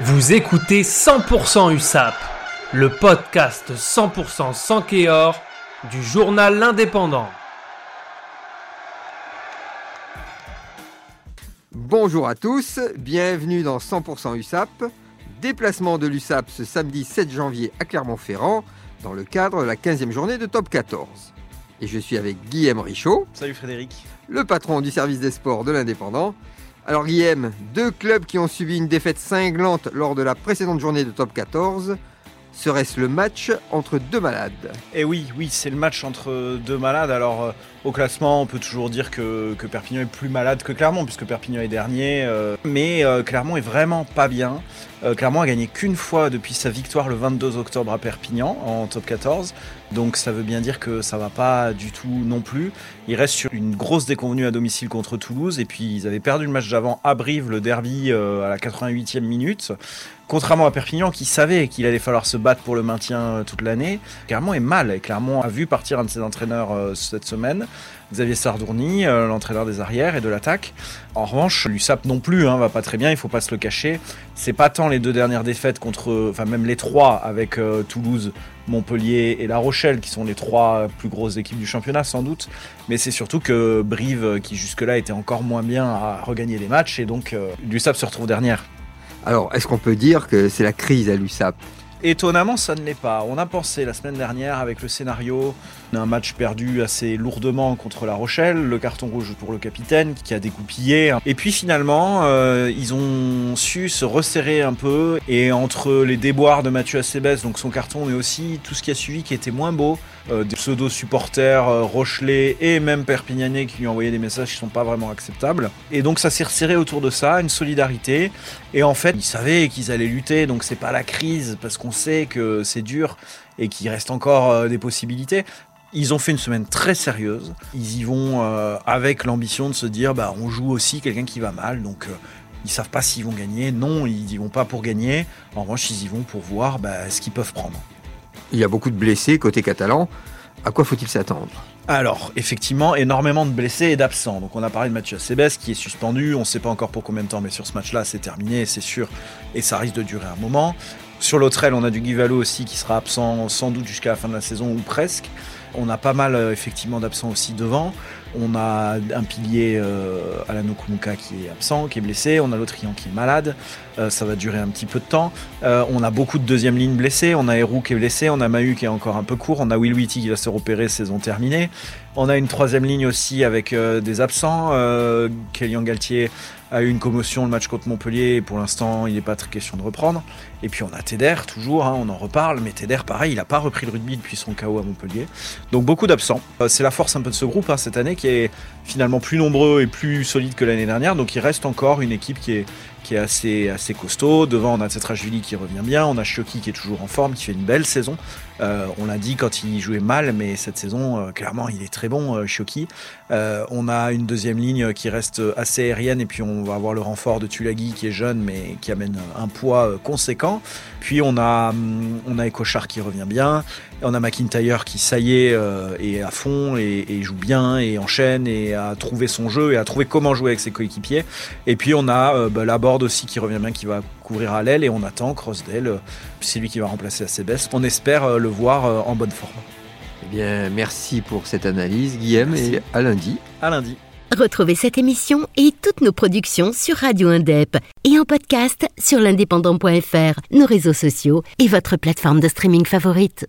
Vous écoutez 100% USAP, le podcast 100% sans Kéor du journal L'Indépendant. Bonjour à tous, bienvenue dans 100% USAP. Déplacement de l'USAP ce samedi 7 janvier à Clermont-Ferrand dans le cadre de la 15e journée de Top 14. Et je suis avec Guillaume Richaud. Salut Frédéric. Le patron du service des sports de l'Indépendant. Alors Guillaume, deux clubs qui ont subi une défaite cinglante lors de la précédente journée de Top 14. Serait-ce le match entre deux malades? Eh oui, oui, c'est le match entre deux malades. Alors, euh, au classement, on peut toujours dire que, Perpignan est plus malade que Clermont, puisque Perpignan est dernier. Euh, mais euh, Clermont est vraiment pas bien. Clermont a gagné qu'une fois depuis sa victoire le 22 octobre à Perpignan en top 14. Donc ça veut bien dire que ça va pas du tout non plus. Ils restent sur une grosse déconvenue à domicile contre Toulouse. Et puis ils avaient perdu le match d'avant à Brive, le derby à la 88e minute. Contrairement à Perpignan qui savait qu'il allait falloir se battre pour le maintien toute l'année, Clermont est mal. Et Clermont a vu partir un de ses entraîneurs cette semaine. Xavier Sardourny, euh, l'entraîneur des arrières et de l'attaque. En revanche, l'USAP non plus hein, va pas très bien, il faut pas se le cacher. C'est pas deux dernières défaites contre, enfin même les trois avec euh, Toulouse, Montpellier et La Rochelle qui sont les trois plus grosses équipes du championnat sans doute, mais c'est surtout que Brive, qui jusque-là était encore moins bien, a regagné des matchs et donc euh, l'USAP se retrouve dernière. Alors, est-ce qu'on peut dire que c'est la crise à l'USAP? Étonnamment, ça ne l'est pas. On a pensé la semaine dernière avec le scénario d'un match perdu assez lourdement contre La Rochelle, le carton rouge pour le capitaine qui a découpillé. Et puis finalement, euh, ils ont su se resserrer un peu et entre les déboires de Mathieu Acebes, donc son carton, mais aussi tout ce qui a suivi qui était moins beau, euh, des pseudo-supporters euh, Rochelais et même Perpignanais qui lui envoyé des messages qui sont pas vraiment acceptables. Et donc ça s'est resserré autour de ça, une solidarité. Et en fait, ils savaient qu'ils allaient lutter, donc c'est pas la crise parce qu'on sait que c'est dur et qu'il reste encore euh, des possibilités. Ils ont fait une semaine très sérieuse. Ils y vont euh, avec l'ambition de se dire bah, on joue aussi quelqu'un qui va mal. Donc euh, ils savent pas s'ils vont gagner. Non, ils y vont pas pour gagner. En revanche, ils y vont pour voir bah, ce qu'ils peuvent prendre. Il y a beaucoup de blessés côté catalan. À quoi faut-il s'attendre? Alors, effectivement, énormément de blessés et d'absents. Donc, on a parlé de Mathieu Acebes qui est suspendu. On ne sait pas encore pour combien de temps, mais sur ce match-là, c'est terminé, c'est sûr. Et ça risque de durer un moment. Sur l'autre aile, on a du Guy Valo aussi qui sera absent sans doute jusqu'à la fin de la saison ou presque. On a pas mal euh, effectivement d'absents aussi devant. On a un pilier euh, Alano qui est absent, qui est blessé. On a l'autre qui est malade. Euh, ça va durer un petit peu de temps. Euh, on a beaucoup de deuxième ligne blessés. On a Herou qui est blessé. On a Mahu qui est encore un peu court. On a Will Witty qui va se repérer saison terminée. On a une troisième ligne aussi avec des absents. Kélian Galtier a eu une commotion le match contre Montpellier pour l'instant il n'est pas très question de reprendre. Et puis on a Teder toujours, hein, on en reparle, mais Teder pareil, il n'a pas repris le rugby depuis son KO à Montpellier. Donc beaucoup d'absents. Euh, c'est la force un peu de ce groupe hein, cette année qui est finalement plus nombreux et plus solide que l'année dernière. Donc il reste encore une équipe qui est qui est assez, assez costaud. Devant, on a Tetrashvili qui revient bien. On a Shoki qui est toujours en forme, qui fait une belle saison. Euh, on l'a dit quand il jouait mal, mais cette saison, euh, clairement, il est très bon, euh, Shoki. On a une deuxième ligne qui reste assez aérienne, et puis on va avoir le renfort de Tulagi qui est jeune, mais qui amène un poids conséquent. Puis on a, hum, on a Ekochar qui revient bien. On a McIntyre qui, ça y est, euh, est à fond et, et, joue bien et enchaîne et a trouvé son jeu et a trouvé comment jouer avec ses coéquipiers. Et puis on a euh, bah, Laborde aussi qui revient bien, qui va couvrir à l'aile et on attend Crossdale, euh, c'est lui qui va remplacer Acebes. On espère euh, le voir euh, en bonne forme. Eh bien, merci pour cette analyse, Guillaume, Merci. et à lundi. À lundi. Retrouvez cette émission et toutes nos productions sur Radio Indep et en podcast sur l'indépendant.fr, nos réseaux sociaux et votre plateforme de streaming favorite.